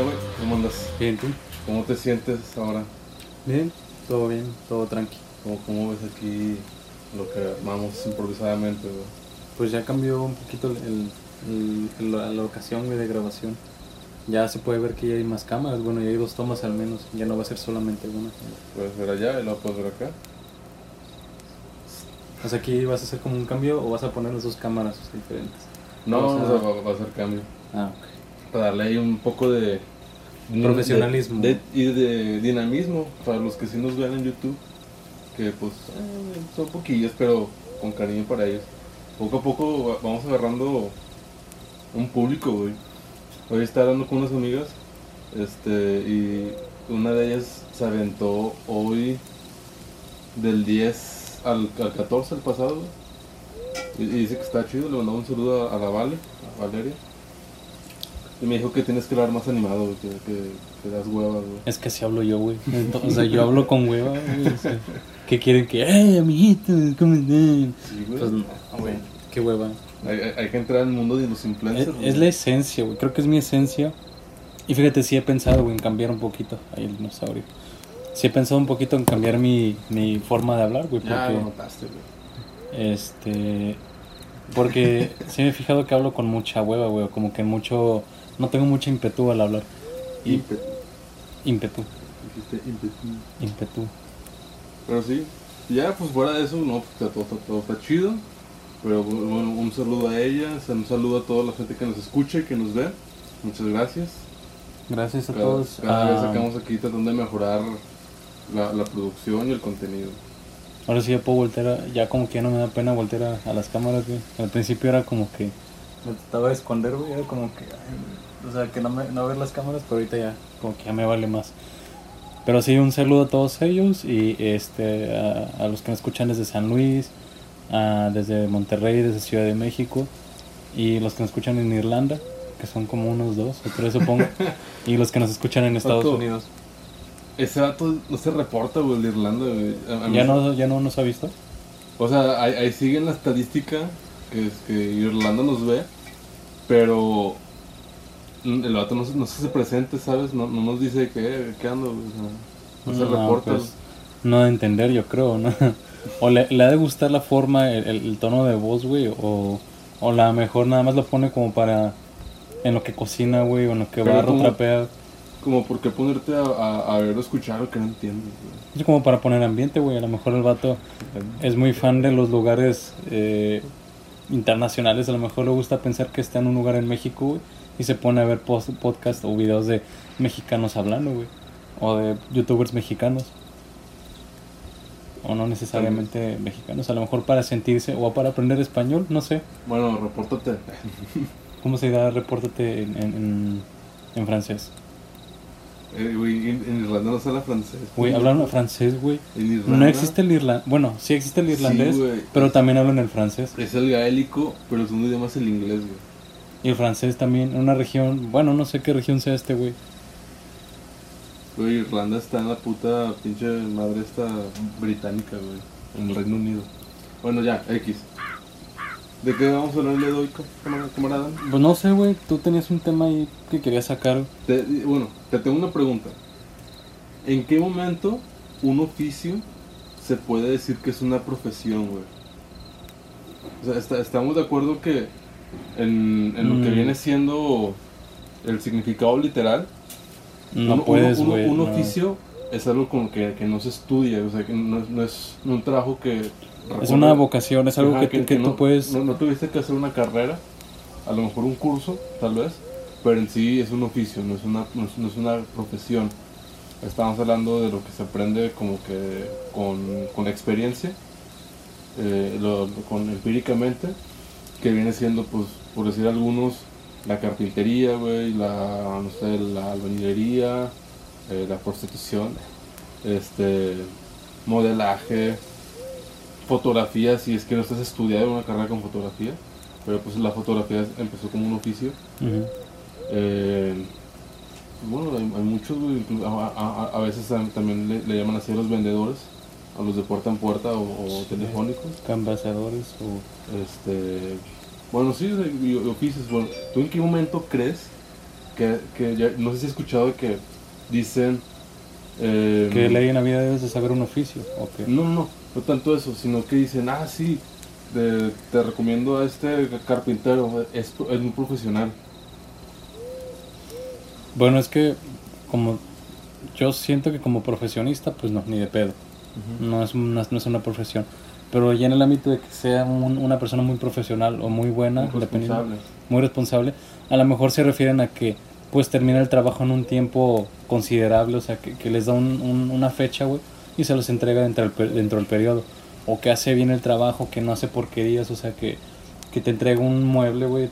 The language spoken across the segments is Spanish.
onda, güey? ¿Cómo andas? Bien, ¿tú? ¿Cómo te sientes ahora? Bien, todo bien, todo tranqui. ¿Cómo, cómo ves aquí lo que armamos improvisadamente, güey? Pues ya cambió un poquito el, el- el- la, la ocasión de grabación. Ya se puede ver que ya hay más cámaras, bueno, ya hay dos tomas al menos, ya no va a ser solamente una. Puedes ver allá y luego puedes ver acá. O sea, aquí vas a hacer como un cambio o vas a poner las dos cámaras diferentes. No, O sea- o sea, va, va a ser cambio. Ah, ok. Para darle ahí un poco de... Profesionalismo. de- de- y de dinamismo para los que sí nos ven en YouTube. Que pues eh, son poquillos, pero con cariño para ellos. Poco a poco va- vamos agarrando un público, güey. Hoy estaba hablando con unas amigas, este, y una de ellas se aventó hoy del 10 al, al 14, el pasado. Y, y dice que está chido, le mandaba un saludo a, a la Vale, a Valeria. Y me dijo que tienes que hablar más animado, güey, que, que, que das huevas, güey. Es que así hablo yo, güey. O sea, yo hablo con hueva, güey. o sea, ¿Qué quieren que, ¡eh, amiguitos, ¿cómo están? Sí, güey. Pues no, güey. Qué hueva. Hay, hay- que entrar en el mundo de los Es, influencers. es la esencia, güey. Creo que es mi esencia. Y fíjate, sí he pensado, güey, en cambiar un poquito. Ahí el dinosaurio. Sí he pensado un poquito en cambiar mi, mi forma de hablar, güey. Ya lo Porque, notaste, güey. este... Porque sí me he fijado que hablo con mucha hueva, güey. Como que mucho... No tengo mucho ímpetu al hablar. Ímpetu. Ímpetu. Dijiste ímpetu. Ímpetu. Pero sí, ya pues fuera de eso, no, pues, todo, todo, todo está chido. Pero bueno, un saludo a ella, un saludo a toda la gente que nos escucha y que nos ve. Muchas gracias. Gracias a Cada, todos. cada vez Ah, sacamos aquí tratando de mejorar la, la producción y el contenido. Ahora sí ya puedo voltear, a- ya como que ya no me da pena voltear a, a las cámaras, güey. Al principio era como que me trataba de esconder, güey, era como que, ay, o sea, que no, me, no ver las cámaras, pero ahorita ya, como que ya me vale más. Pero sí, un saludo a todos ellos y este a, a los que me escuchan desde San Luis, a- desde Monterrey, desde Ciudad de México y los que nos escuchan en Irlanda, que son como unos dos o tres supongo, y los que nos escuchan en Estados Vato, Unidos. Ese dato no se reporta, güey, el de Irlanda, güey. ¿Ya no, ¿Ya no nos ha visto? O sea, ahí, ahí sigue en la estadística que, es que Irlanda nos ve, pero el vato no, se- no se hace presente, ¿sabes? No, no nos dice que, qué ando, güey, no se reporta. pues, no de entender, yo creo, ¿no? O le, le ha de gustar la forma, el, el- el tono de voz, güey, o, o la mejor nada más lo pone como para en lo que cocina, güey, o en lo que barro, como- trapea. Como por qué ponerte a, a, a ver o escuchar lo que no entiendes, güey. Es como para poner ambiente, güey. A lo mejor el vato es muy fan de los lugares eh, internacionales. A lo mejor le gusta pensar que está en un lugar en México, güey. Y se pone a ver post- podcast o videos de mexicanos hablando, güey. O de youtubers mexicanos. O no necesariamente mexicanos. A lo mejor para sentirse o para aprender español, no sé. Bueno, repórtate. ¿Cómo se da? Repórtate en, en, en- en francés. Eh, güey, en, Irlanda no se habla francés. Güey, hablan francés, güey. No existe el irlandés. Bueno, sí existe el irlandés, pero también hablan el francés. Es el gaélico, pero el segundo idioma es el inglés, güey. Y el francés también, en una región, bueno, no sé qué región sea este, güey. Güey, Irlanda está en la puta pinche madre esta británica, güey. En el Reino Unido. Bueno, ya, X. ¿De qué vamos a hablar el día de hoy, camar- camarada? Pues no sé, güey, tú tenías un tema ahí que querías sacar. Te- bueno, te tengo una pregunta. ¿En qué momento un oficio se puede decir que es una profesión, güey? O sea, está- estamos de acuerdo que en, en lo que Mm. viene siendo el significado literal, No un, puedes, un- no. oficio es algo como que, que no se estudia, o sea, que no, es- no es un trabajo que... Es una vocación, es algo Ajá, que, que, tú no, puedes... No, tuviste que hacer una carrera, a lo mejor un curso, tal vez, pero en sí es un oficio, no es una, no es, no es una profesión. Estamos hablando de lo que se aprende como que con, con experiencia, eh, lo- con empíricamente, que viene siendo, pues, por decir algunos, la carpintería, güey, la, no sé, la albañilería, eh, la prostitución, este, modelaje, fotografía, si es que no estás estudiando una carrera con fotografía, pero pues la fotografía empezó como un oficio. Eh, bueno, hay, hay muchos, a, a- a veces tam- también le, le llaman así a los vendedores, a los de puerta en puerta o, o telefónicos. Cambasadores o... Este, bueno, sí, de- y- y oficios. Bueno, ¿tú en qué momento crees que, que ya, no sé si has escuchado que dicen... eh, Que ley en la vida debes de saber un oficio. ¿o qué? No, no, no tanto eso, sino que dicen, ah, sí, te, te recomiendo a este carpintero, es, es muy profesional. Bueno, es que como yo siento que como profesionista, pues no, ni de pedo. No es una, no es una profesión. Pero ya en el ámbito de que sea un- una persona muy profesional o muy buena, Muy responsable. muy responsable, a lo mejor se refieren a que pues termina el trabajo en un tiempo considerable, o sea, que, que les da un- un- una fecha, güey, y se los entrega dentro del, dentro del periodo. O que hace bien el trabajo, que no hace porquerías, o sea, que, que te entrega un mueble, güey,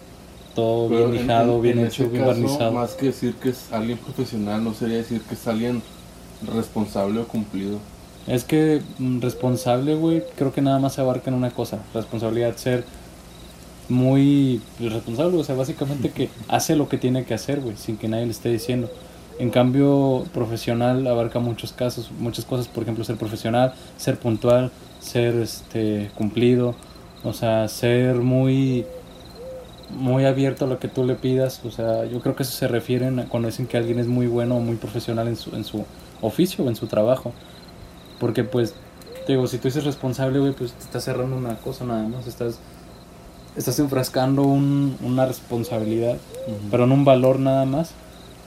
todo Pero bien en- lijado, en- bien en hecho, bien barnizado. Más que decir que es alguien profesional, no sería decir que es alguien responsable o cumplido. Es que mm, responsable, güey, creo que nada más se abarca en una cosa. Responsabilidad, ser muy responsable, o sea, básicamente que hace lo que tiene que hacer, güey, sin que nadie le esté diciendo. En cambio, profesional abarca muchos casos, muchas cosas, por ejemplo, ser profesional, ser puntual, ser este cumplido, o sea, ser muy muy abierto a lo que tú le pidas, o sea, yo creo que eso se refieren cuando dicen que alguien es muy bueno o muy profesional en su, en su oficio o en su trabajo. Porque pues, te digo, si tú dices responsable, güey, pues te estás cerrando una cosa nada más, estás, estás enfrascando un- una responsabilidad, pero no un valor nada más,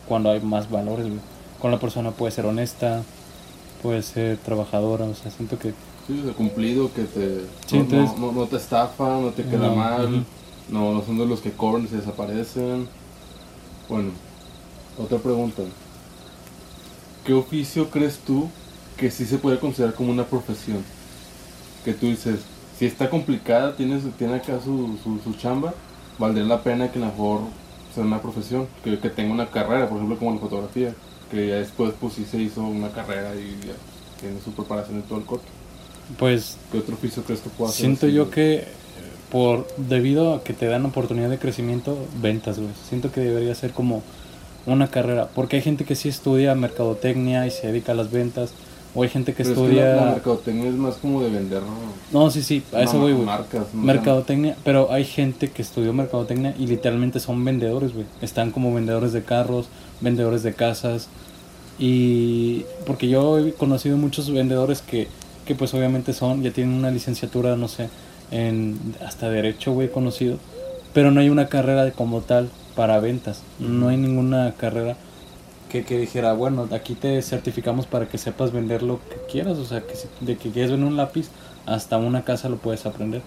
cuando hay más valores, güey. Con la persona puede ser honesta, puede ser trabajadora, o sea, siento que... Sí, cumplido, que te, Sí, no, entonces- no, no- no te estafa, no te queda No, mal, no, no son de los que cobran y se desaparecen. Bueno, otra pregunta. ¿Qué oficio crees tú que sí se puede considerar como una profesión? Que tú dices, si está complicada, tiene, tiene acá su, su, su chamba, valdría la pena que a lo mejor sea una profesión, que, que tenga una carrera, por ejemplo como la fotografía, que ya después pues sí se hizo una carrera y ya tiene su preparación y todo el corte. Pues ¿Qué otro oficio crees que pueda hacer? Siento yo que eh, por debido a que te dan oportunidad de crecimiento, ventas, güey. Siento que debería ser como una carrera, porque hay gente que sí estudia mercadotecnia y se dedica a las ventas, o hay gente que Pero es estudia la, la mercadotecnia es más como de vender ¿no? No, sí, sí, a eso voy, güey. marcas. ¿no? Mercadotecnia, pero hay gente que estudió mercadotecnia y literalmente son vendedores, güey. Están como vendedores de carros, vendedores de casas. Y porque yo he conocido muchos vendedores que, que pues obviamente son, ya tienen una licenciatura, no sé, en hasta derecho, güey, conocido. Pero no hay una carrera como tal para ventas. No hay ninguna carrera que, que dijera, bueno, aquí te certificamos para que sepas vender lo que quieras. O sea, que si- de que quieres vender un lápiz, hasta una casa lo puedes aprender.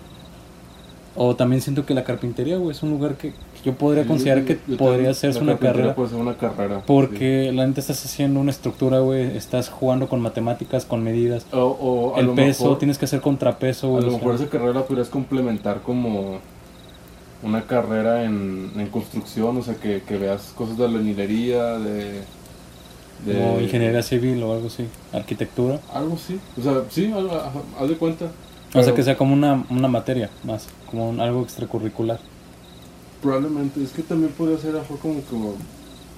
O también siento que la carpintería, güey, es un lugar que, yo podría Sí, considerar que podría la hacerse una carrera. Puede ser una carrera. Porque la neta estás haciendo una estructura, güey, estás jugando con matemáticas, con medidas. sí. O, o a El lo peso, mejor, tienes que hacer contrapeso, A güey. lo o sea, mejor esa carrera podrías complementar como una carrera en, en construcción, o sea, que, que veas cosas de albañilería, de, de... como ingeniería civil o algo así, arquitectura. Algo así. O sea, sí, algo- haz de cuenta. o sea, que sea como una, una materia más, como un- algo extracurricular. Probablemente, es que también podría ser a como, como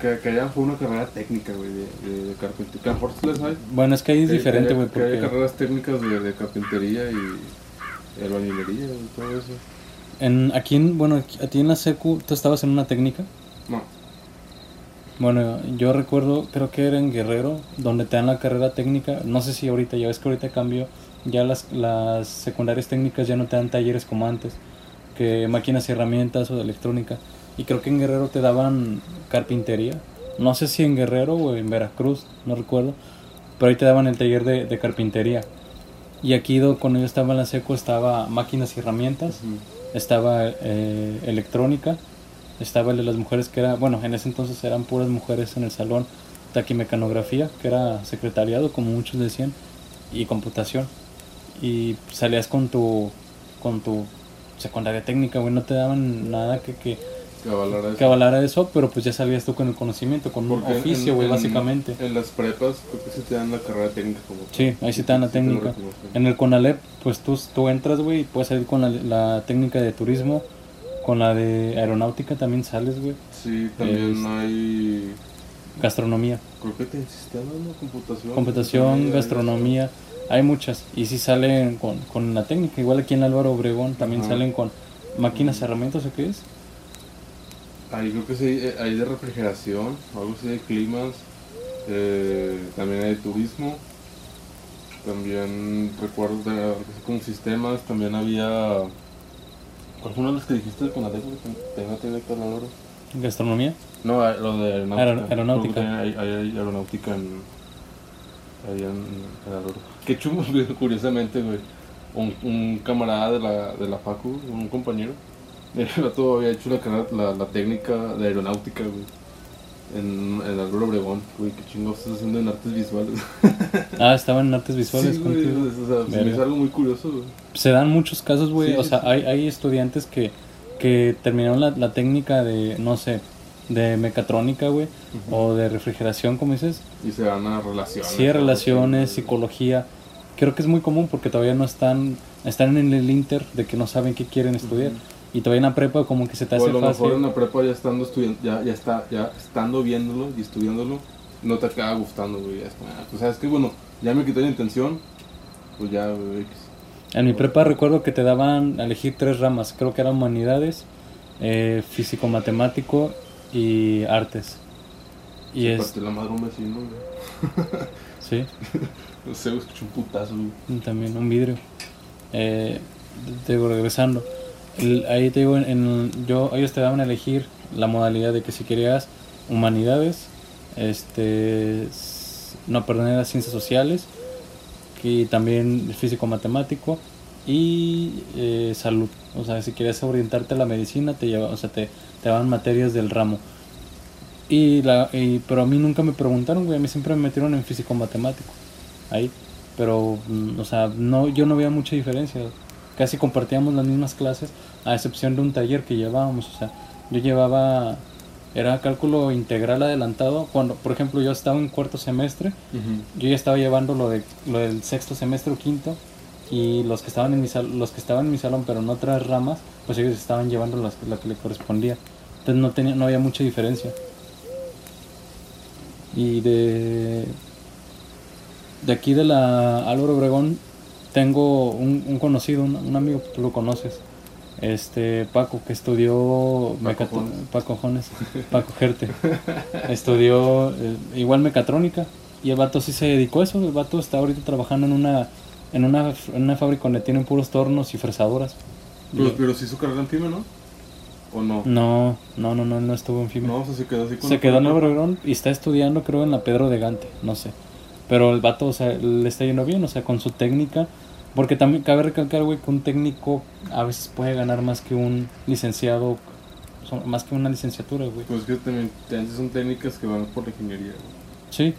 que, que haya una carrera técnica, güey, de, de, de carpintería. Les hay. Bueno, es que ahí es Que- diferente, güey, Que porque carreras técnicas de, de carpintería y, y albañilería y todo eso. En, aquí, en, bueno, aquí- a ti en la secu, ¿tú estabas en una técnica? No, Bueno, yo recuerdo, creo que era en Guerrero, donde te dan la carrera técnica. No sé si ahorita, ya ves que ahorita cambió. Ya las, las secundarias técnicas ya no te dan talleres como antes, que máquinas y herramientas o de electrónica. Y creo que en Guerrero te daban carpintería. No sé si en Guerrero o en Veracruz, no recuerdo. Pero ahí te daban el taller de, de carpintería. Y aquí do- cuando yo estaba en la seco estaba máquinas y herramientas estaba eh, electrónica, estaba el de las mujeres que era, bueno, en ese entonces eran puras mujeres en el salón, taquimecanografía, que era secretariado, como muchos decían, y computación. Y salías con tu, con tu secundaria técnica, güey, no te daban nada que, que, que avalara eso. que avalara eso, pero pues ya salías tú con el conocimiento, con un oficio, güey, en- básicamente. En las prepas creo que sí te dan la carrera técnica como Sí, ahí sí te dan la técnica. En el CONALEP, pues tú, tú entras, güey, y puedes salir con la, la técnica de turismo, con la de aeronáutica también sales, güey. Sí, también Es- hay Gastronomía, creo que te sistemas, ¿no? Computación. computación, gastronomía, hay muchas. Y sí salen con, con la técnica, igual aquí en Álvaro Obregón también Ajá. salen con máquinas, herramientas, ¿o qué es? Ahí creo que sí, eh, hay de refrigeración, algo así de climas, eh, también hay de turismo, también recuerdo de, como sistemas, también había... ¿Cuál fue uno de los que dijiste con la que hablar ahora? ¿Gastronomía? No, lo de aeronáutica. Aer- aeronáutica. Hay, hay- hay aeronáutica en. Ahí en, en Aloro. Qué chungo, curiosamente, güey. Un, un camarada de la, de la Facu, un compañero, el vato había hecho la, la, la técnica de aeronáutica, güey. En, en Álvaro Obregón, güey, qué chingo estás haciendo en artes visuales. Ah, estaban en artes visuales sí, güey, o sea, se me Verga. hizo algo muy curioso, güey. Se dan muchos casos, güey. Sí, o sea, sí. hay, hay estudiantes que, que terminaron la, la técnica de, no sé, de mecatrónica, güey, o de refrigeración, como dices. Y se van a relaciones. Sí, relaciones, psicología. Creo que es muy común porque todavía no están, están en el inter de que no saben qué quieren estudiar. Y todavía en la prepa como que se te O a hace lo fácil. mejor en la prepa ya estando ya, ya está, ya estando viéndolo y estudiándolo, no te acaba gustando, güey. Ya es como, ah, pues sabes que bueno, ya me quité la intención, pues ya, güey. En mi prepa recuerdo que te daban a elegir tres ramas. Creo que eran humanidades, eh, físico-matemático y artes. Y Se es... la madre un vecino, güey. Sí. No sé, escuché un putazo, güey. También un vidrio. Eh, te digo, regresando. Ahí te digo, en, yo, ellos te daban a elegir la modalidad de que si querías humanidades, este, no, perdón, era ciencias sociales, y también físico-matemático y eh, salud. O sea, si querías orientarte a la medicina, te lleva, o sea, te, te daban materias del ramo. Y la, y- pero a mí nunca me preguntaron, güey, a mí siempre me metieron en físico-matemático ahí. Pero, mm, o sea, no, yo no veía mucha diferencia. Casi compartíamos las mismas clases, a excepción de un taller que llevábamos. O sea, yo llevaba, era cálculo integral adelantado. Cuando, por ejemplo, yo estaba en cuarto semestre, yo ya estaba llevando lo, de, lo del sexto semestre o quinto. Y los que estaban en mi sal- los que estaban en mi salón, pero en otras ramas, pues ellos estaban llevando las, la que le correspondía. Entonces no tenía, no había mucha diferencia. Y de de aquí de la Álvaro Obregón tengo un, un conocido, un, un amigo, tú lo conoces, este Paco, que estudió Jones. Paco Jones, Paco Gerte, estudió eh, igual mecatrónica y el vato sí se dedicó a eso, el vato está ahorita trabajando en una en una, en una fábrica donde tienen puros tornos y fresadoras. Pero, pero sí hizo carrera en FIME, ¿no? ¿O no? No, no, no, no, no estuvo en FIME. No, o sea, se quedó así con Se quedó en prepa. Obregón y está estudiando, creo, en la Pedro de Gante, no sé. Pero el vato, o sea, le está yendo bien, o sea, con su técnica. Porque también cabe recalcar, güey, que un técnico a veces puede ganar más que un licenciado, más que una licenciatura, güey. Pues que también, son técnicas que van por la ingeniería, güey. Sí.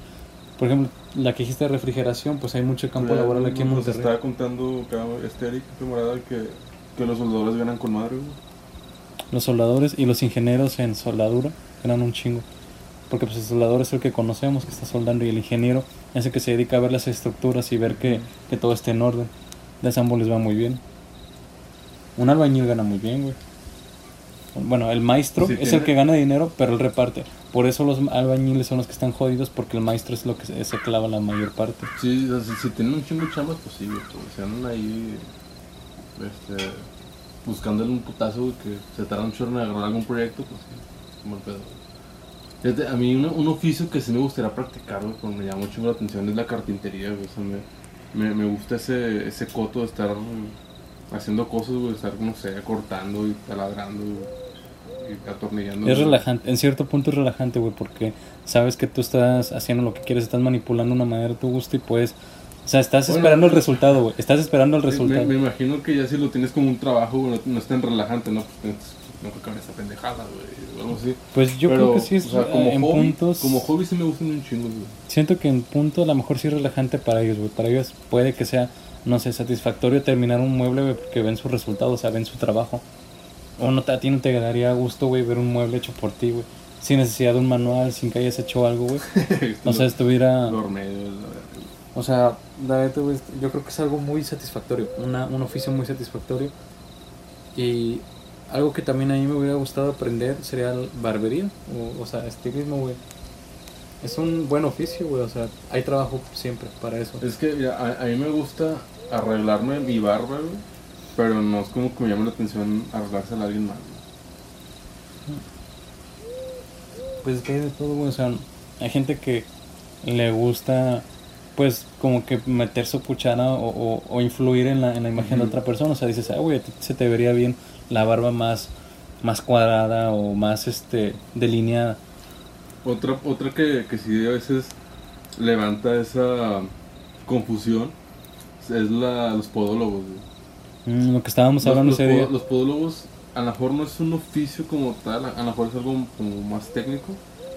Por ejemplo, la que dijiste de refrigeración, pues hay mucho campo Ya, laboral aquí en nos Monterrey. estaba contando este Eric, camarada, que, que los soldadores ganan con madre, güey. Los soldadores y los ingenieros en soldadura ganan un chingo. Porque pues el soldador es el que conocemos que está soldando y el ingeniero es el que se dedica a ver las estructuras y ver que, que todo esté en orden. De ese ambos les va muy bien. Un albañil gana muy bien, güey. Bueno, el maestro Sí, es tiene- el que gana dinero, pero él reparte. Por eso los albañiles son los que están jodidos, porque el maestro es lo que se, se clava la mayor parte. Sí, o sea, si, tienen un chingo de chambas, pues sí. Pues, si andan ahí, este, buscándole un putazo, que se tarda un chorro en agarrar algún proyecto, pues sí, mal pedo. A mí un, un oficio que sí me gustaría practicar, güey, porque me llama mucho la atención es la carpintería, güey. O sea, me, me, me gusta ese, ese coto de estar haciendo cosas, güey, estar, no sé, cortando y taladrando y atornillando. Es güey. relajante, en cierto punto es relajante, güey, porque sabes que tú estás haciendo lo que quieres, estás manipulando una manera a tu gusto y puedes... O sea, estás Bueno, esperando el resultado, güey. Estás esperando el resultado. Me, me imagino que ya si lo tienes como un trabajo, güey, no, no es tan relajante, ¿no? Pues no creo que hagan esa pendejada, güey, o algo así. Pues yo Pero, creo que sí es o sea, como en hobby, puntos... Como hobby sí me gustan un chingo, güey. Siento que en punto a lo mejor sí es relajante para ellos, güey. Para ellos puede que sea, no sé, satisfactorio terminar un mueble, güey, porque ven su resultado, o sea, ven su trabajo. O no te, a ti no te daría gusto, güey, ver un mueble hecho por ti, güey. Sin necesidad de un manual, sin que hayas hecho algo, güey. O sea, estuviera... Verdad. O sea, la neta, güey, yo creo que es algo muy satisfactorio, una, un oficio muy satisfactorio. Y algo que también a mí me hubiera gustado aprender sería el barbería, o, o sea, estilismo, güey. Es un buen oficio, güey, o sea, hay trabajo siempre para eso. Es que mira, a, a mí me gusta arreglarme mi barba, güey. Pero no es como que me llame la atención arreglársela a alguien más, güey. Pues es que hay de todo, güey. O sea, hay gente que le gusta, pues, como que meter su cuchara o, o, o influir en la, en la imagen de otra persona. O sea, dices, ah, güey, a ti se te vería bien la barba más, más cuadrada o más, este, delineada. Otra, otra que, que sí a veces levanta esa confusión es la, los podólogos. Mm, lo que estábamos Los, hablando los día. los podólogos a lo mejor no es un oficio como tal, a lo mejor es algo como más técnico.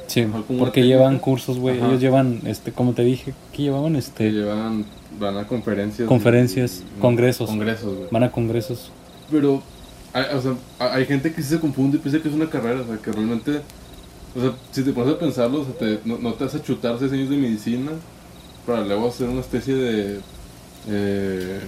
Sí, porque llevan cursos, güey. Ellos llevan, este, como te dije, ¿qué llevaban? Que Este, llevan, van a conferencias. Conferencias, y- congresos. Congresos, güey. van a congresos. Pero, hay, o sea, hay gente que sí se confunde y piensa que es una carrera, o sea, que realmente, o sea, si te pones a pensarlo, o sea, te- no, te vas a chutar seis años de medicina para luego hacer una especie de eh,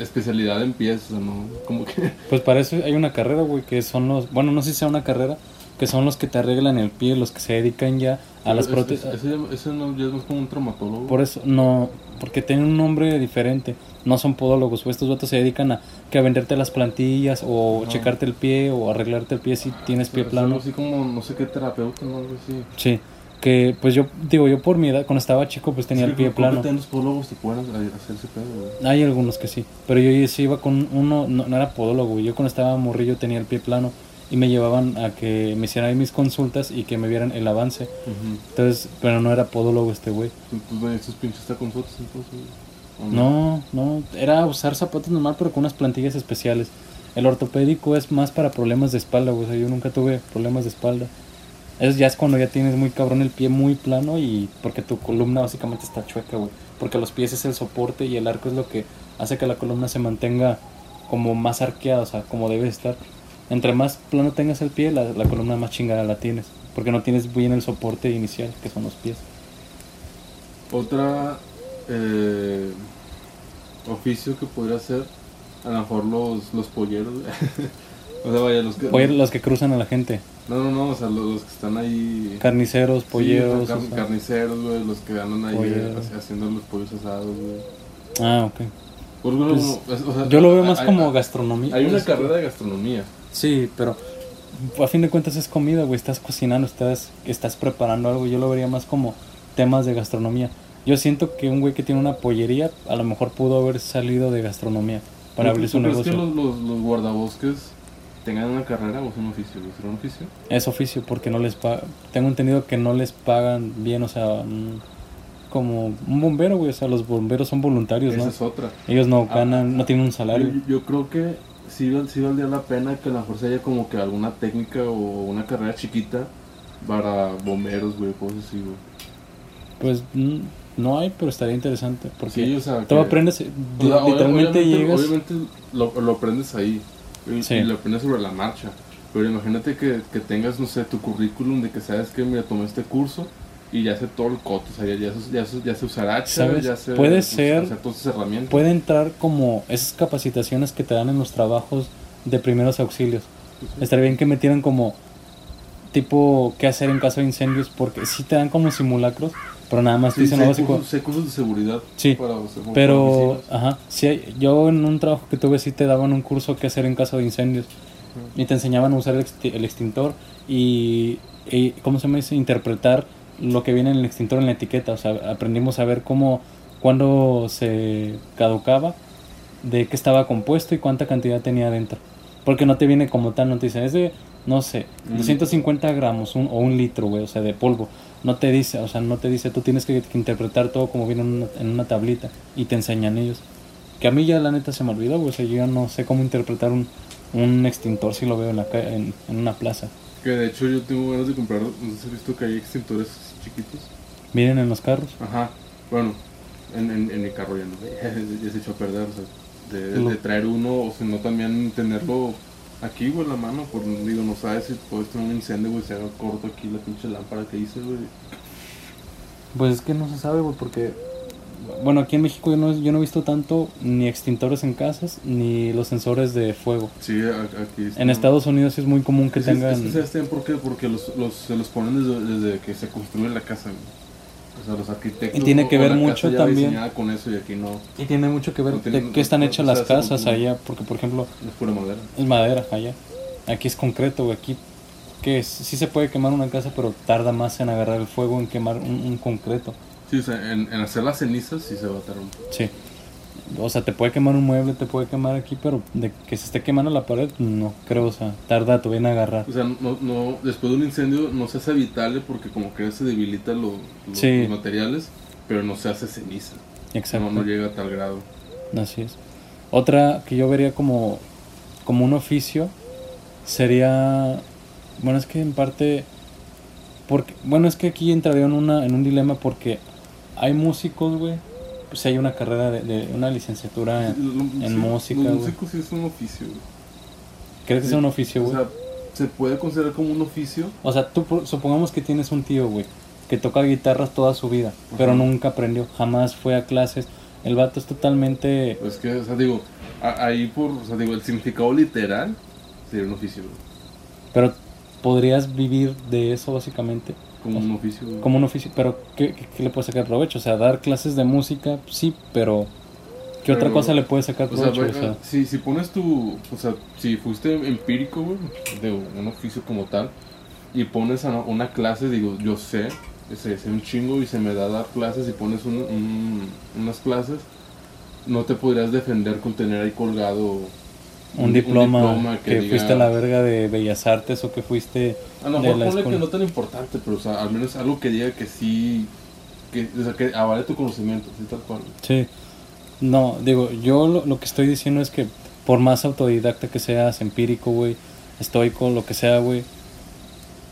especialidad en pies, o sea, no, como que... Pues para eso hay una carrera, güey, que son los, bueno, no sé si sea una carrera, que son los que te arreglan el pie, los que se dedican ya a las Es- es- prótesis. Ese, no, ya es más como un traumatólogo. Por eso, no, porque tienen un nombre diferente. No son podólogos, o estos vatos se dedican a, que a venderte las plantillas, o Ajá. checarte el pie, o arreglarte el pie si tienes pie plano. así como, no sé qué terapeuta, no algo así. Sí, que pues yo, digo, yo por mi edad, cuando estaba chico, pues tenía Sí, el pie que plano. los podólogos te pueden hacer ese pedo. Hay algunos que sí, pero yo sí iba con uno, no, no era podólogo, yo cuando estaba morrillo tenía el pie plano y me llevaban a que me hicieran ahí mis consultas y que me vieran el avance. Entonces, pero no era podólogo este güey. Pues, pues, pinches taconzotes entonces. ¿o No, no, era usar zapatos normal pero con unas plantillas especiales. El ortopédico es más para problemas de espalda, güey. O sea, yo nunca tuve problemas de espalda. Eso ya es cuando ya tienes muy cabrón el pie muy plano y porque tu columna básicamente está chueca, güey. Porque los pies es el soporte y el arco es lo que hace que la columna se mantenga como más arqueada, o sea, como debe estar. Entre más plano tengas el pie, la, la columna más chingada la tienes. Porque no tienes bien el soporte inicial, que son los pies. Otra eh, oficio que podría ser, a lo mejor los, los polleros. o sea, vaya, los que. Oye, los que cruzan a la gente. No, no, no, o sea, los, los que están ahí. Carniceros, Sí, polleros. car- o sea. carniceros, güey, los que andan ahí haci- haciendo los pollos asados, güey. Ah, ok. Pues, o sea, Yo lo veo más hay- como gastronomía. Hay una pues, carrera de gastronomía. Sí, pero a fin de cuentas es comida, güey. Estás cocinando, estás, estás preparando algo. Yo lo vería más como temas de gastronomía. Yo siento que un güey que tiene una pollería a lo mejor pudo haber salido de gastronomía para ¿Tú- abrir tú su crees negocio. que los, los, los guardabosques tengan una carrera o es un oficio? ¿Será un oficio? Es oficio porque no les pagan. Tengo entendido que no les pagan bien, o sea, mm, como un bombero, güey. O sea, los bomberos son voluntarios, Esa ¿no? es otra. Ellos no Ah, ganan, no tienen un salario. Yo, yo creo que sí, sí valdría la pena que a lo mejor se haya como que alguna técnica o una carrera chiquita para bomberos, güey, cosas así, güey. Pues mm, no hay, pero estaría interesante. Porque Sí, o sea, tú que- aprendes, o sea, literalmente obviamente, llegas. Obviamente lo, lo aprendes ahí y, Sí. y lo aprendes sobre la marcha. Pero imagínate que, que tengas, no sé, tu currículum de que sabes que, mira, tomé este curso y ya sé todo el coto, o sea, ya, ya, ya, ya sé usar hacha, ¿Sabes? ya sé Puede ser- herramientas. puede entrar como esas capacitaciones que te dan en los trabajos de primeros auxilios. Ujú. Estaría bien que metieran como tipo qué hacer en caso de incendios, porque sí te dan como simulacros, pero nada más te Sí, dicen sé lo básico. cursos, de seguridad. Sí, para, o sea, Pero, para ajá, sí, yo en un trabajo que tuve sí te daban un curso qué hacer en caso de incendios y te enseñaban a usar el extintor y, y, ¿cómo se me dice? Interpretar lo que viene en el extintor en la etiqueta. O sea, aprendimos a ver cómo, cuándo se caducaba, de qué estaba compuesto y cuánta cantidad tenía dentro. Porque no te viene como tal, no te dice, es de, no sé, Mm. 250 gramos un- o un litro, güey, o sea, de polvo. No te dice, o sea, no te dice, tú tienes que, que interpretar todo como viene en una, en una tablita y te enseñan ellos. Que a mí ya la neta se me olvidó, güey, o sea, yo ya no sé cómo interpretar un, un extintor si lo veo en, la, en, en una plaza. Que de hecho yo tengo ganas de comprar, no sé si has visto que hay extintores chiquitos. Miren en los carros. Ajá, bueno, en, en, en mi carro ya no, ya se echó a perder, o sea, de, traer uno, o si no también tenerlo aquí, güey, en la mano, por, digo, no sabes si puedes tener un incendio, güey, se haga corto aquí la pinche lámpara que hice, güey. Pues es que no se sabe, güey, porque, bueno, aquí en México yo no, yo no he visto tanto ni extintores en casas ni los sensores de fuego. Sí, aquí. En Estados Unidos sí es muy común que Es, es- tengan... es que ¿sabes también por qué? Porque los, los, se los ponen desde, desde que se construye la casa. O sea, los arquitectos. Y tiene que ver mucho también. con eso y aquí no, Y tiene mucho que ver No de qué están no- hechas no las casas allá, porque por ejemplo es pura madera. es madera allá. Aquí es concreto, aquí que sí se puede quemar una casa, pero tarda más en agarrar el fuego, en quemar un, un concreto. Sí, o sea, en, en, hacer las cenizas sí se va a tardar un poco. Sí. O sea, te puede quemar un mueble, te puede quemar aquí, pero de que se esté quemando la pared, no creo, o sea, tarda todavía en agarrar. O sea, no, no, después de un incendio no se hace evitable porque como que se debilita lo, los materiales, pero no se hace ceniza. Exacto. No, no llega a tal grado. Así es. Otra que yo vería como, como un oficio sería, bueno, es que en parte, porque, bueno, es que aquí entraría en, una, en un dilema porque hay músicos, güey, pues hay una carrera de, una licenciatura en, música, Los músicos sí es un oficio, güey. ¿Crees que es un oficio, güey? O sea, se puede considerar como un oficio. O sea, tú supongamos que tienes un tío, güey, que toca guitarras toda su vida, pero nunca aprendió, jamás fue a clases. El vato es totalmente... Es que, o sea, digo, ahí por, o sea, digo, el significado literal sería un oficio, güey. Pero podrías vivir de eso básicamente. Como un oficio. Como un oficio, pero ¿qué, le puedes sacar provecho? O sea, dar clases de música, sí, pero ¿qué otra cosa le puedes sacar provecho? O sea, Si, si pones tu, o sea, si fuiste empírico, güey, de un oficio como tal, y pones a una clase, digo, yo sé, sé, sé un chingo y se me da dar clases y pones un, unas clases, no te podrías defender con tener ahí colgado un, diploma, que, fuiste a la verga de Bellas Artes o que fuiste a lo mejor que no tan importante pero o sea, al menos algo que diga que sí que, o sea, que avale tu conocimiento sí tal cual. Sí. No digo yo lo, lo, que estoy diciendo es que por más autodidacta que seas empírico güey estoico lo que sea güey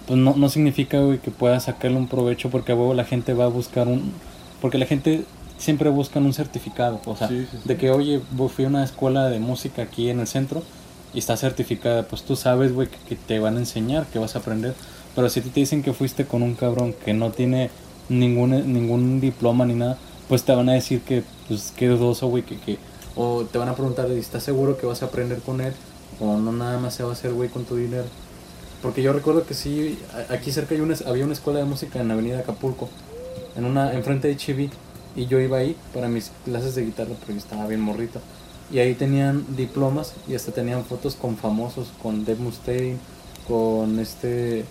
pues no, no significa güey que puedas sacarle un provecho porque a huevo la gente va a buscar un porque la gente siempre buscan un certificado, o sea, de que, oye, fui a una escuela de música aquí en el centro y está certificada, pues tú sabes, güey, que, te van a enseñar, que vas a aprender, pero si te dicen que fuiste con un cabrón que no tiene ningún, ningún diploma ni nada, pues te van a decir que, pues, qué dudoso, güey, que, que, o te van a preguntar, ¿estás seguro que vas a aprender con él? O no nada más se va a hacer, güey, con tu dinero. Porque yo recuerdo que sí, aquí cerca hay una, había una escuela de música en Avenida Acapulco, en una, enfrente de Chivi y yo iba ahí para mis clases de guitarra porque estaba bien morrito. Y ahí tenían diplomas y hasta tenían fotos con famosos, con Dave Mustaine, con este...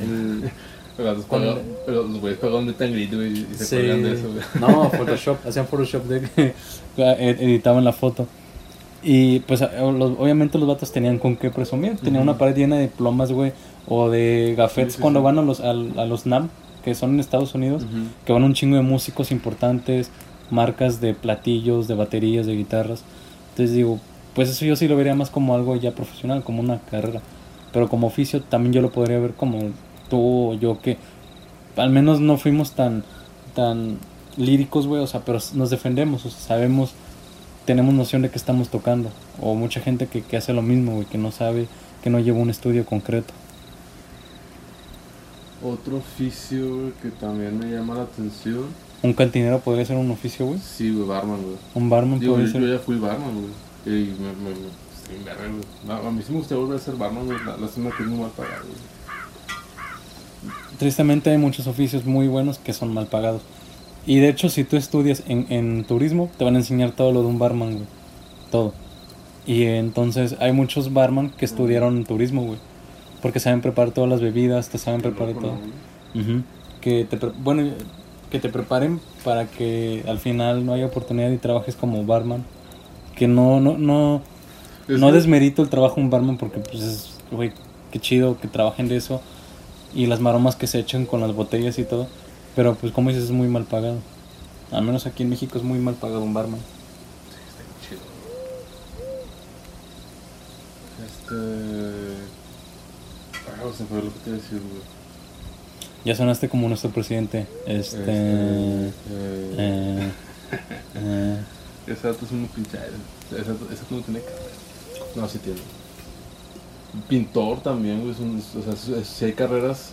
El, los, con, pero los güeyes pegaban de tangrito y, se sí, de eso. No, Photoshop, hacían Photoshop de que editaban la foto. Y pues obviamente los vatos tenían con qué presumir. Tenían una pared llena de diplomas, güey, o de gafetes cuando van a los, a, a los NAM que son en Estados Unidos, que van un chingo de músicos importantes, marcas de platillos, de baterías, de guitarras. Entonces digo, pues eso yo sí lo vería más como algo ya profesional, como una carrera. Pero como oficio también yo lo podría ver como tú o yo que al menos no fuimos tan tan líricos, güey, o sea, pero nos defendemos, o sea, sabemos, tenemos noción de que estamos tocando. O mucha gente que, que hace lo mismo, güey, que no sabe, que no lleva un estudio concreto. Otro oficio que también me llama la atención. ¿Un cantinero podría ser un oficio, güey? Sí, güey, barman, güey. ¿Un barman Digo, yo, yo ya fui barman, güey. Y me, me, me a mí sí me gustaría volver a ser barman, güey. La, lástima que es muy mal pagado, güey. Tristemente hay muchos oficios muy buenos que son mal pagados. Y de hecho, si tú estudias en, en turismo, te van a enseñar todo lo de un barman, güey. Todo. Y entonces hay muchos barman que estudiaron turismo, güey porque saben preparar todas las bebidas, te saben preparar todo. Que te bueno, que te preparen para que al final no haya oportunidad y trabajes como barman. Que no no no no desmerito el trabajo de un barman porque pues es güey, qué chido que trabajen de eso y las maromas que se echan con las botellas y todo, pero pues como dices es muy mal pagado. Al menos aquí en México es muy mal pagado un barman. Sí, está chido. Este ya sonaste como nuestro presidente. Este. este eh, eh, eh. Ese dato es un pinche. Ese no tiene carrera. No, sí tiene. Pintor también, güey. o sea, si hay carreras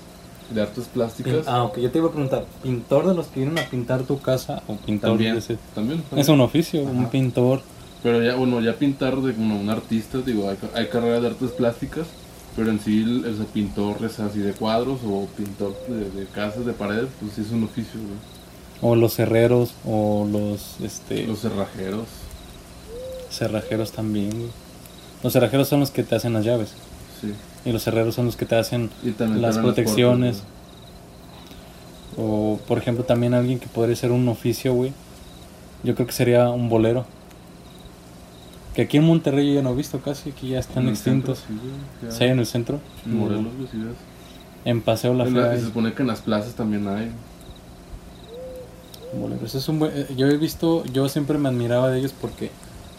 de artes plásticas. Ah, ok. Yo te iba a preguntar: ¿pintor de los que vienen a pintar tu casa o pintor también, de ese? También, Es un oficio, un pintor. Pero ya, bueno, ya pintar de como un artista, digo, hay, hay carreras de artes plásticas pero en sí, el, el pintor así de cuadros o pintor de, casas, de paredes, pues sí es un oficio, O los herreros, o los, este... Los cerrajeros. Cerrajeros también, Los cerrajeros son los que te hacen las llaves. Sí. y los herreros son los que te hacen las protecciones. O, por ejemplo, también alguien que podría ser un oficio, güey. Yo creo que sería un bolero. Que aquí en Monterrey yo ya no he visto casi, aquí ya están centro, extintos. sí, ya. Sí, en el centro. En Morelos, güey, sí ves. En Paseo La Fea. y hay se supone que en las plazas también hay. boleros. Es un buen- eh, yo he visto, yo siempre me admiraba de ellos porque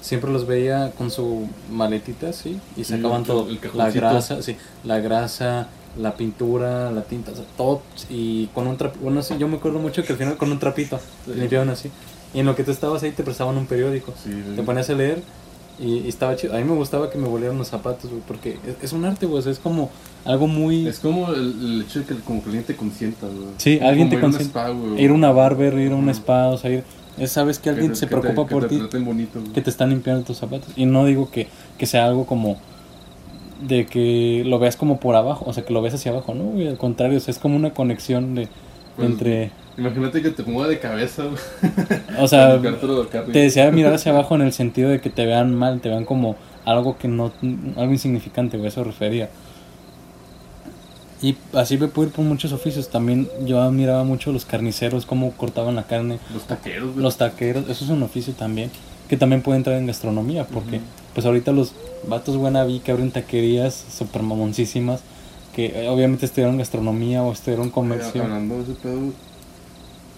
siempre los veía con su maletita, sí, y sacaban el- todo. el la grasa, sí, la grasa, la pintura, la tinta, o sea, todo. Y con un trapito, bueno, sí, yo me acuerdo mucho que al final con un trapito Sí. limpiaban así. Y en lo que tú estabas ahí te prestaban un periódico. Sí. Te ponías a leer y, y estaba chido. A mí me gustaba que me volvieran los zapatos, güey, porque es, es un arte, güey, o sea, es como algo muy... Es como el, el hecho de que como que alguien te consienta, güey. Sí, Como alguien te ir a un consiente. spa, güey. Ir a una barber, ir a un spa, o sea, ir... es- sabes que alguien se que preocupa por ti, que te están limpiando tus zapatos. Y no digo que, que sea algo como de que lo veas como por abajo, o sea, que lo ves hacia abajo, ¿no? güey? al contrario, o sea, es como una conexión de Pues, entre... Imagínate que te ponga de cabeza. O sea, te decía mirar hacia abajo en el sentido de que te vean mal, te vean como algo que no, algo insignificante, güey, eso refería. Y así me puedo ir por muchos oficios. También yo admiraba mucho los carniceros, cómo cortaban la carne, Los taqueros, güey. los taqueros, eso es un oficio también, que también puede entrar en gastronomía, porque pues ahorita los vatos buena vi que abren taquerías super mamoncísimas, que eh, obviamente estudiaron gastronomía o estudiaron comercio. Hablando de ese pedo,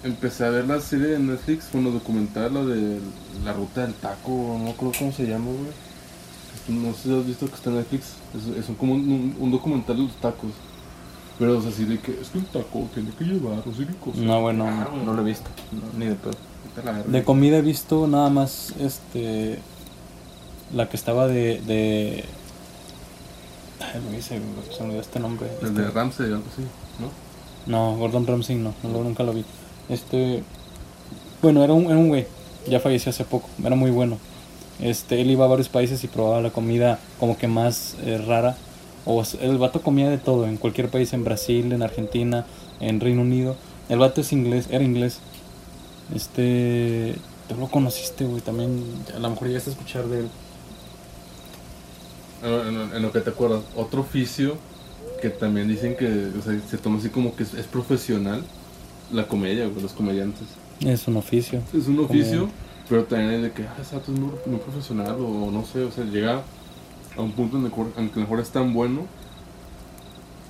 empecé a ver la serie de Netflix, bueno, documental, la de la ruta del taco, no me acuerdo cómo se llama, güey. No sé si has visto que está en Netflix. Es, es un- como un, un- un documental de los tacos. Pero, o sea, así de que es que el taco tiene que llevar, no sé qué cosa. No, bueno, Ah, no, no lo he visto, no, ni de pedo. De comida he visto nada más este la que estaba de de Ay, se me olvidó este nombre. El Este- de Ramsey, algo así, ¿no? No, Gordon Ramsay no, no, nunca lo vi. Este bueno, era un era un güey, ya falleció hace poco, era muy bueno. Este, él iba a varios países y probaba la comida como que más eh, rara. O el vato comía de todo, en cualquier país, en Brasil, en Argentina, en Reino Unido. El vato es inglés, era inglés. Este, tú lo conociste, güey, también, a lo mejor llegaste a escuchar de él. En, lo que te acuerdas, otro oficio que también dicen que o sea, se toma así como que es, es profesional, la comedia, güey, los comediantes. Es un oficio. Es un oficio, pero también es de que, ah, exacto, es muy, muy profesional o no sé, o sea, llega a un punto en el cual, mejor es tan bueno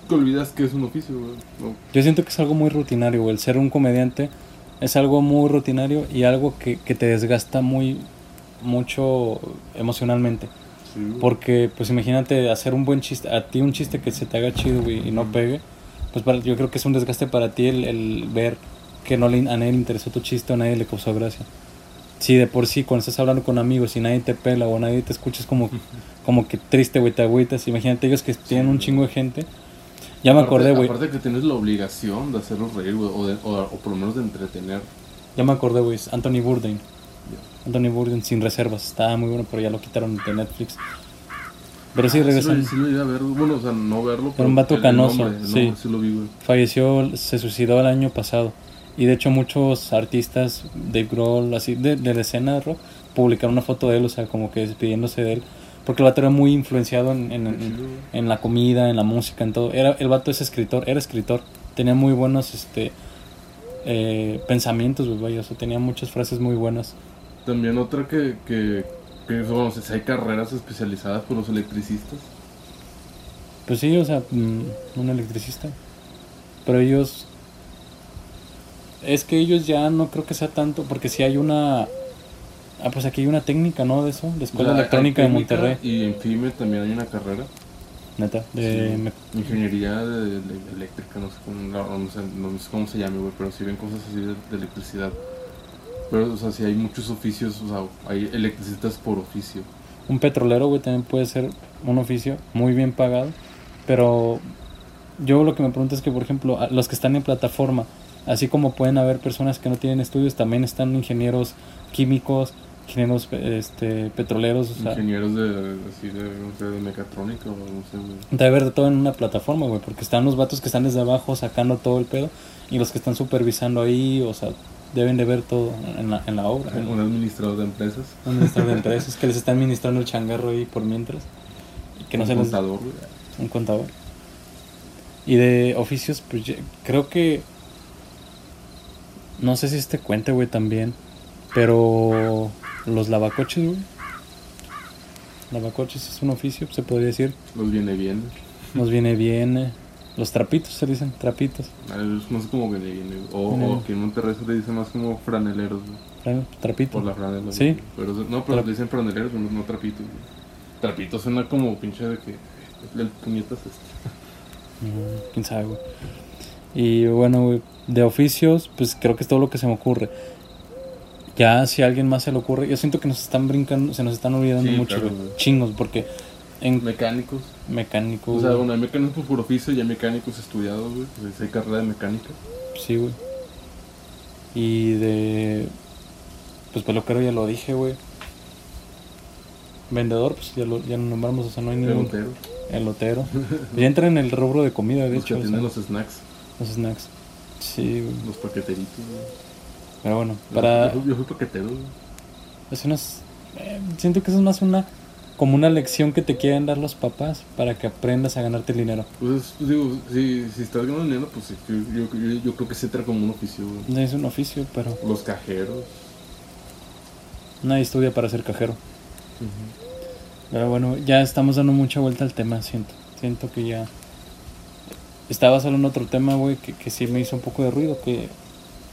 que olvidas que es un oficio, güey. ¿no? Yo siento que es algo muy rutinario, güey. El ser un comediante es algo muy rutinario y algo que, que te desgasta muy mucho emocionalmente. Sí. Porque, pues imagínate hacer un buen chiste, a ti un chiste que se te haga chido, güey, y no pegue, pues para- yo creo que es un desgaste para ti el, el ver que no le, a nadie le interesó tu chiste a nadie le causó gracia. Si de por sí cuando estás hablando con amigos y nadie te pela o nadie te escucha es como, como que triste, güey, te agüitas. Imagínate ellos que tienen un chingo de gente. Ya me Aparte- acordé, güey. Aparte que tienes la obligación de hacerlos reír, güey, o, o, o por lo menos de entretener. Ya me acordé, güey. Anthony Bourdain. Anthony Bourdain sin reservas. Estaba muy bueno, pero ya lo quitaron de Netflix. Pero sí, regresando. Sí, sí lo iba a ver, bueno, o sea, no verlo, pero un vato canoso, nombre, sí. sí lo vi, güey. Falleció, se suicidó el año pasado. Y de hecho muchos artistas, Dave Grohl, así de, de la escena de rock, publicaron una foto de él, o sea, como que despidiéndose de él. Porque el vato era muy influenciado en, en- en- en la comida, en la música, en todo. Era, el vato es escritor, era escritor. Tenía muy buenos este, eh, pensamientos, güey, vaya, o sea, tenía muchas frases muy buenas. También otra que, que, que bueno, si hay carreras especializadas por los electricistas. Pues sí, o sea, mm, un electricista. Pero ellos... Es que ellos ya no creo que sea tanto, porque si hay una... Ah, pues aquí hay una técnica, ¿no? De eso, de Escuela Electrónica de Monterrey. Y en FIME también hay una carrera. Neta, de... Sí. Ingeniería de, de eléctrica, no sé, cómo, no, no sé, no sé cómo se llame, güey, pero si ven cosas así de electricidad. Pero, o sea, si hay muchos oficios, o sea, hay electricistas por oficio. Un petrolero, güey, también puede ser un oficio muy bien pagado. Pero yo lo que me pregunto es que, por ejemplo, los que están en plataforma, así como pueden haber personas que no tienen estudios, también están ingenieros químicos, ingenieros este, petroleros, o sea, Ingenieros de, así de, no sé, de mecatrónica o no sé, güey. Debe haber de todo en una plataforma, güey, porque están los vatos que están desde abajo sacando todo el pedo y los que están supervisando ahí, o sea, deben de ver todo en la, en la obra. Un administrador de empresas. Un administrador de empresas que les está administrando el changarro ahí por mientras y que no un se les... contador, güey. Un contador. Y de oficios, pues creo que. No sé si este cuente, güey, también. Pero. Los lavacoches, güey. Lavacoches es un oficio, se podría decir. Los viene bien. Nos viene bien. Los trapitos se dicen, trapitos. Ah, es- viene bien. güey. O, que en Monterrey se le dice más como franeleros. güey. Trapito. Por la franela. Sí. Pero, no, pero Tra- le dicen franeleros, no, no trapitos. güey. Trapitos suena como pinche de que. El puñetas este. Mm, quién sabe, güey. Y bueno, güey, de oficios, pues creo que es todo lo que se me ocurre. Ya si a alguien más se le ocurre, yo siento que nos están brincando, se nos están olvidando Sí, mucho, claro, güey. güey. Chingos, porque en Mecánicos. mecánico, O sea, bueno, hay mecánicos por oficio y hay mecánicos estudiados, güey. Pues hay carrera de mecánica. sí, güey. Y de pues peluquero ya lo dije, güey. Vendedor, pues ya lo, ya lo nombramos, o sea, no hay ningún Pelotero. elotero. ya entra en el rubro de comida, de Los que hecho, o sea, los snacks. los snacks. Sí, güey. Los paqueteritos, güey. Pero bueno, para Yo, yo fui paquetero, güey. Es unas- eh, siento que eso es más una como una lección que te quieren dar los papás para que aprendas a ganarte el dinero. Pues, pues, digo, si, si estás ganando dinero, pues sí, yo, yo, yo, yo creo que se entra como un oficio, güey. No es un oficio, pero Los cajeros. nadie estudia para ser cajero. Pero bueno, ya estamos dando mucha vuelta al tema, siento. Siento que ya estaba solo en otro tema, güey, que, que sí me hizo un poco de ruido, que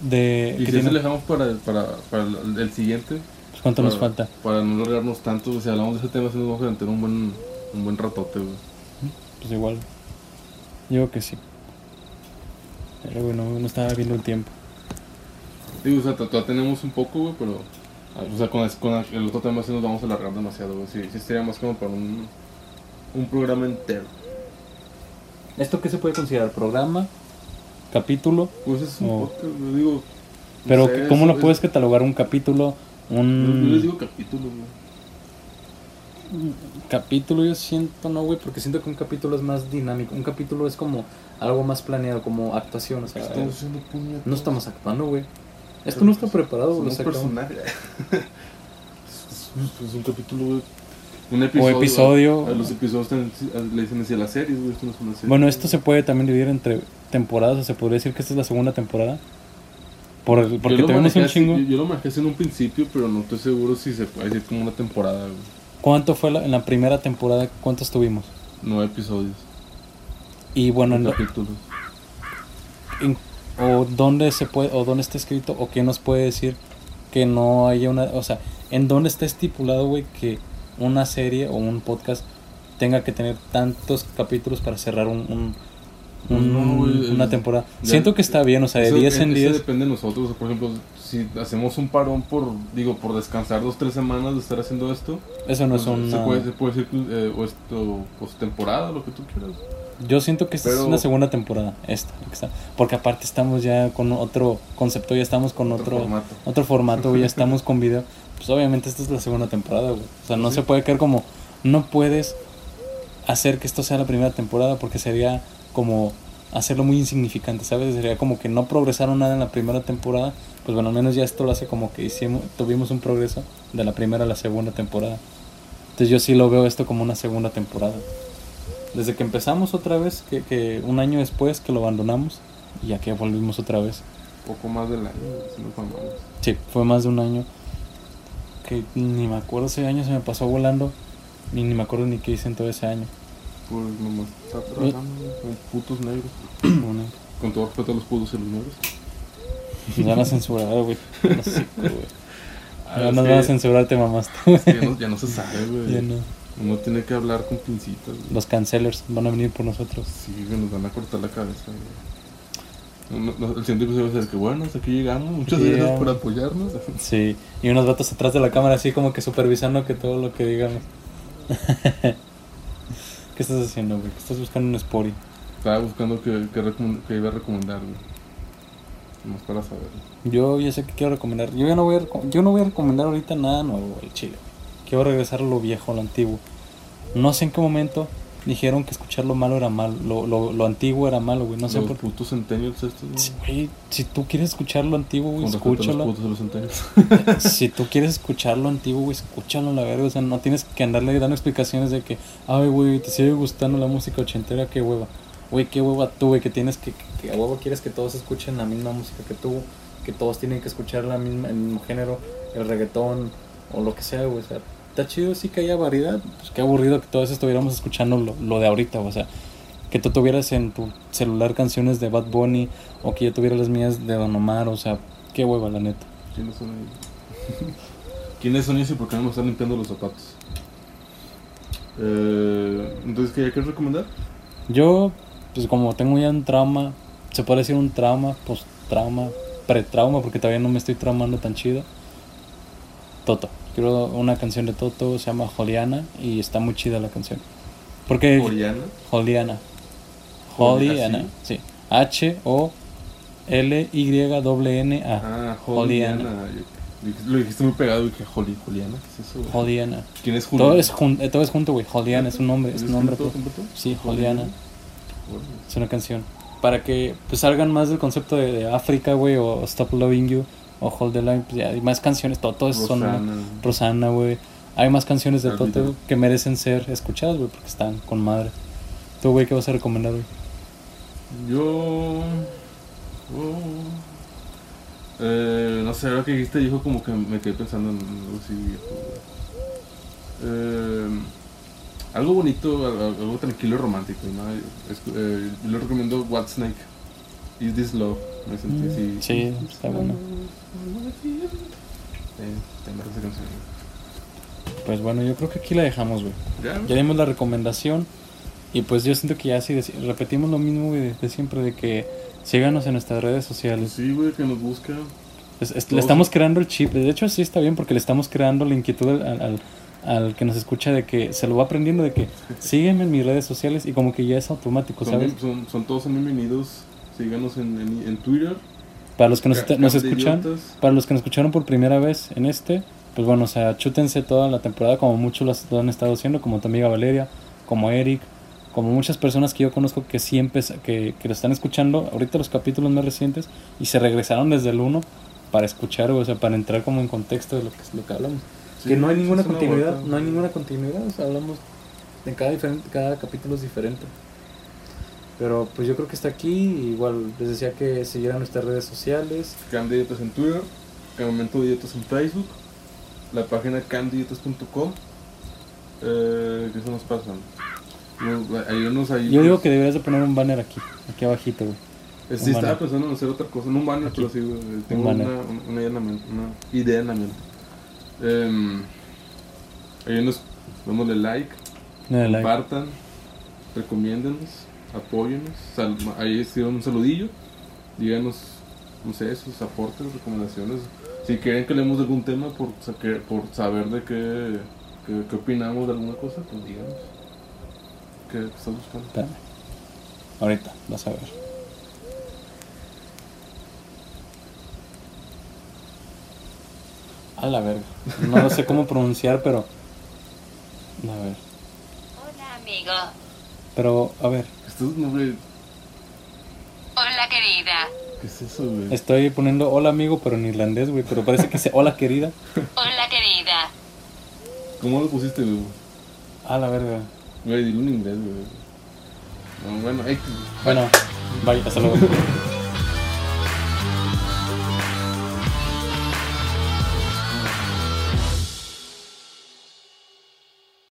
de Y que si eso tiene- le dejamos para, para, para el siguiente. ¿Cuánto nos falta? Para no alargarnos tanto, si hablamos de ese tema, sí nos vamos a meter un buen, un buen ratote, güey. Pues igual. Yo creo que sí. Pero bueno, no estaba viendo el tiempo. Digo, o sea, to- todavía tenemos un poco, güey, pero. ah, O sea, con, el otro tema sí nos vamos a alargar demasiado, güey. Sí, sí sería más como para un, un programa entero. ¿Esto qué se puede considerar? ¿Programa? ¿Capítulo? Pues es un Oh. podcast, digo. no Pero sé, ¿cómo lo es- puedes catalogar? ¿Un capítulo? Yo, yo les Un digo capítulo, güey. capítulo yo siento, no, güey, porque siento que un capítulo es más dinámico. Un capítulo es como algo más planeado, como actuación, o sea, Estamos haciendo puñetas. no estamos actuando, güey. Esto no está preparado, güey, Somos sacamos. personajes. es, es un capítulo, güey. Un episodio. episodio. A, a los episodios le dicen así a las series, güey. Esto no es una serie. Bueno, esto se puede también dividir entre temporadas, o se podría decir que esta es la segunda temporada. Por Yo porque lo tenemos un chingo. Yo, yo lo así en un principio, pero no estoy seguro si se puede decir como una temporada, güey. ¿Cuánto fue la- en la primera temporada? ¿Cuántos tuvimos? Nueve episodios. Y bueno, en capítulos. en- o dónde se puede o dónde está escrito o qué nos puede decir que no haya una o sea en dónde está estipulado güey que una serie o un podcast tenga que tener tantos capítulos para cerrar un, un- un- No, güey, una temporada ya- siento que está bien o sea de Eso- 10 en eso 10 depende de nosotros. Por ejemplo, si hacemos un parón por, digo, por descansar dos, tres semanas de estar haciendo esto, eso no es pues, se, puede, se puede decir eh, o esto, postemporada, lo que tú quieras. yo siento que esta es una segunda temporada esta porque aparte estamos ya con otro concepto ya estamos con Otro otro formato. otro formato, güey, ya estamos con video. Pues obviamente esta es la segunda temporada, güey. O sea, no Sí. se puede quedar como, no puedes hacer que esto sea la primera temporada porque sería como hacerlo muy insignificante, ¿sabes? Sería como que no progresaron nada en la primera temporada. Pues bueno, al menos ya esto lo hace como que hicimos, tuvimos un progreso de la primera a la segunda temporada. Entonces yo sí lo veo esto como una segunda temporada. Desde que empezamos otra vez, que, que un año después que lo abandonamos, y ya que volvimos otra vez. Poco más del año, si nos vamos. Sí, fue más de un año. Que ni me acuerdo ese año, se me pasó volando. Ni, ni me acuerdo ni qué hice en todo ese año. Pues nomás está trabajando güey, con putos negros. Bueno, Con todo respeto a los putos y los negros. nos van a censurar, güey. No sé, güey. Ah, Ya nos van a censurar, te mamaste. es que ya, no, ya no se sabe, güey. Ya no. Uno tiene que hablar con pincitas, güey. Los cancelers van a venir por nosotros. Sí, que nos van a cortar la cabeza, güey. No, no, el siguiente episodio va a ser que bueno, hasta aquí llegamos. Muchas Sí, gracias por apoyarnos. Sí, y unos vatos atrás de la cámara, así como que supervisando que todo lo que digamos. ¿Qué estás haciendo, güey? ¿Qué estás buscando en Spory? Estaba buscando que, que, que iba a recomendar, güey. Nomás para saber. Yo ya sé que quiero recomendar. Yo ya no voy a, reco- yo no voy a recomendar ahorita nada nuevo, el chile. Quiero regresar a lo viejo, a lo antiguo. No sé en qué momento dijeron que escuchar lo malo era malo, lo, lo, lo antiguo era malo, güey. No sé Los por qué. putos centennials estos, güey. Sí, güey, si tú quieres escuchar lo antiguo, güey, Con respecto a escúchalo. los putos de los centennials. si tú quieres escuchar lo antiguo, güey, escúchalo la verga. O sea, no tienes que andarle dando explicaciones de que, ay, güey, te sigue gustando la música ochentera, qué hueva. Güey, qué hueva tú, güey, que tienes que, que, que a huevo quieres que todos escuchen la misma música que tú, que todos tienen que escuchar la misma, el mismo género, el reggaetón o lo que sea, güey. O sea, está chido sí que haya variedad. Pues qué aburrido que todos estuviéramos escuchando lo, lo de ahorita, o sea. Que tú tuvieras en tu celular canciones de Bad Bunny o que yo tuviera las mías de Don Omar, o sea, qué hueva, la neta. ¿Quiénes son ellos? ¿Quiénes son ellos y por qué no me están limpiando los zapatos? Eh, entonces, ¿qué ya quieres recomendar? Yo, pues como tengo ya un trauma, se puede decir un trauma, post-trauma, pre-trauma, porque todavía no me estoy traumando tan chido. Toto. Quiero una canción de Toto, se llama Joliana, y está muy chida la canción. Porque... Joliana. Joli- Joliana, ¿así? sí. H-O-L-Y-N-A. Ah, Joliana. Joliana. Yo- Lo dijiste muy pegado y que Joli, Joliana. ¿Qué es eso? güey? Joliana. ¿Quién es Juliana? Todo es, jun- eh, todo es junto, güey. Joliana es un nombre, es un nombre. todo completo? Sí, Joliana. Es una canción. Para que pues salgan más del concepto de, de África, güey, o Stop Loving You, o Hold the Line, pues ya hay más canciones, todo, todo eso son Rosana. Güey. Hay más canciones de. Toto que merecen ser escuchadas, güey, porque están con madre. Tú, güey, ¿qué vas a recomendar, güey? Yo. oh, eh, no sé, ahora que dijiste, dijo como que me quedé pensando en algo así viejo. Eh, algo bonito, al- al- algo tranquilo y romántico. ¿no? Es- eh, yo le recomiendo What Snake. Is This Love? Me sentí así. Sí, está bueno. Eh. Pues bueno, yo creo que aquí la dejamos, güey. ¿Ya? Ya dimos la recomendación. Y pues yo siento que ya deci- repetimos lo mismo, güey, de, siempre, de que síganos en nuestras redes sociales. Sí, güey, que nos busca. Es- es- le estamos creando el chip. De hecho, sí está bien porque le estamos creando la inquietud al, al, al que nos escucha de que se lo va aprendiendo de que sígueme en mis redes sociales y como que ya es automático, Son, ¿sabes? bien- son, son todos son bienvenidos. Síganos en, en, en Twitter. Para los que nos, escuchan, Idiotas. para los que nos escucharon por primera vez en este, pues bueno, o sea, chútense toda la temporada como muchos las- lo han estado haciendo, como tu amiga Valeria, como Eric, como muchas personas que yo conozco que sí que, que lo están escuchando ahorita los capítulos más recientes y se regresaron desde el 1 para escuchar, o sea, para entrar como en contexto de lo que, lo que hablamos. Sí, que no hay ninguna continuidad, no hay ninguna continuidad, o sea, hablamos de cada diferente, cada capítulo es diferente. Pero pues yo creo que está aquí, igual les decía que siguieran nuestras redes sociales, Cam de Idiotas en Twitter, Campamento de Idiotas en Facebook, la página camdeidiotas.com. Eh, ¿Qué se nos pasan? Nos- Ayúdanos ahí. Yo digo pues, que deberías de poner un banner aquí, aquí abajito, güey. eh, un estaba banner. pensando en hacer otra cosa, no un banner, Aquí. pero sí, güey, tengo una, idea en la mente. Una idea en la mente. Em, démosle like, Dale like. compartan, recomiéndennos, apóyennos. Sal- ahí escriban un saludillo, díganos, no sé, sus aportes, recomendaciones. Si quieren que leemos algún tema por, por saber de qué, qué, qué opinamos de alguna cosa, pues díganos. ¿Qué estás buscando? Espérame. Ahorita, vas a ver. A la verga. No lo sé cómo pronunciar, pero. A ver. Hola amigo. Pero, a ver. Esto es, no, güey, Hola querida. ¿Qué es eso, güey? Estoy poniendo hola amigo, pero en irlandés, güey. Pero parece que dice hola querida. Hola querida. ¿Cómo lo pusiste, güey? A la verga. Güey, dilo en inglés, güey. No, bueno, X. Bueno, bye, hasta luego.